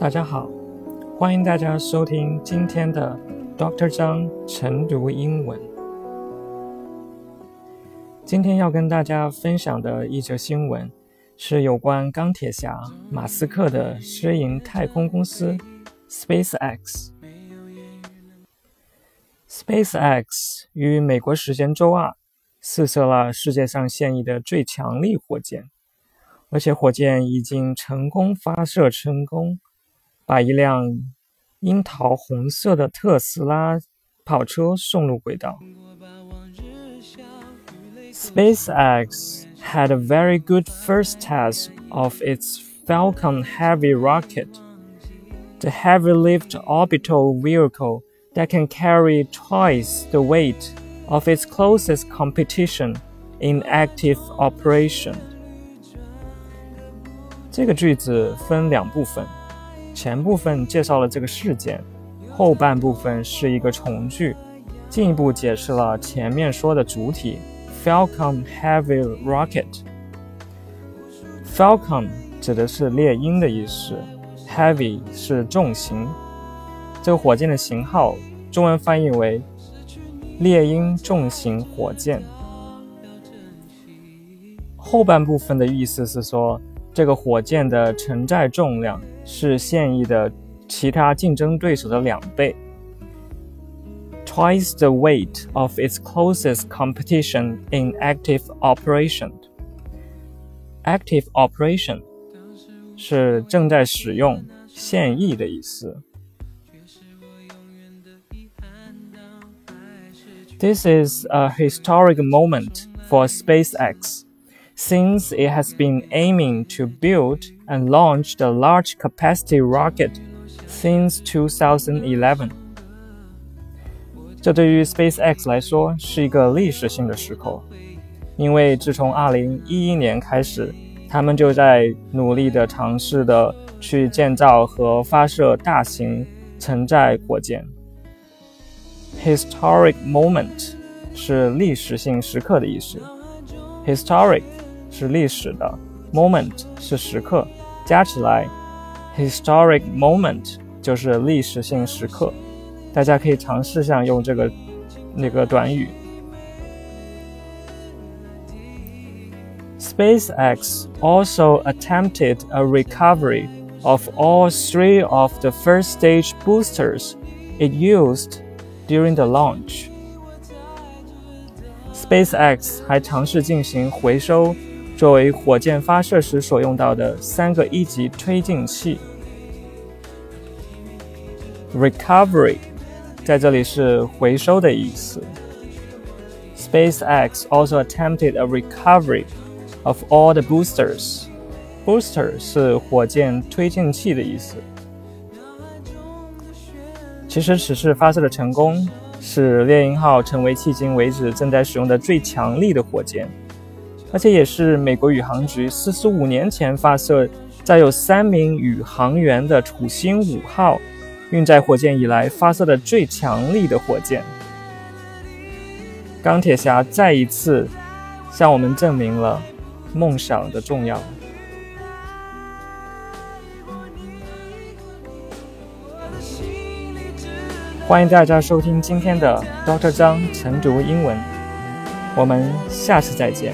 大家好，欢迎大家收听今天的 Dr. 张晨读英文。今天要跟大家分享的一则新闻是有关钢铁侠马斯克的私营太空公司 SpaceX。SpaceX 于美国时间周二试射了世界上现役的最强力火箭，而且火箭已经成功发射成功。把一辆樱桃红色的特斯拉跑车送入轨道。SpaceX had a very good first test of its Falcon Heavy rocket, the heavy lift orbital vehicle that can carry twice the weight of its closest competition in active operation。这个句子分两部分。 前部分介绍了这个事件，后半部分是一个从句，进一步解释了前面说的主体 Falcon Heavy Rocket。Falcon 指的是猎鹰的意思，Heavy 是重型。这个火箭的型号中文翻译为猎鹰重型火箭。后半部分的意思是说。这个火箭的承载重量是现役的其他竞争对手的两倍，twice the weight of its closest competition in active operation. Active operation 是正在使用、现役的意思。This is a historic moment for SpaceX since it has been aiming to build and launch the large capacity rocket since 2011. 这对于 SpaceX 来说是一个历史性的时刻，因为自从2011年开始，他们就在努力的尝试的去建造和发射大型承载火箭。Historic moment 是历史性时刻的意思。Historic 是历史的，moment 是时刻，加起来，historic moment 就是历史性时刻。大家可以尝试下用这个那个短语。SpaceX also attempted a recovery of all three of the first stage boosters it used during the launch. SpaceX 还尝试进行回收 作为火箭发射时所用到的三个一级推进器，recovery 在这里是回收的意思。SpaceX also attempted a recovery of all the boosters. Booster 是火箭推进器的意思。其实此次发射的成功，使猎鹰号成为迄今为止正在使用的最强力的火箭。而且也是美国宇航局四十五年前发射、载有三名宇航员的土星五号运载火箭以来发射的最强力的火箭。钢铁侠再一次向我们证明了梦想的重要。欢迎大家收听今天的 Doctor 张晨读英文，我们下次再见。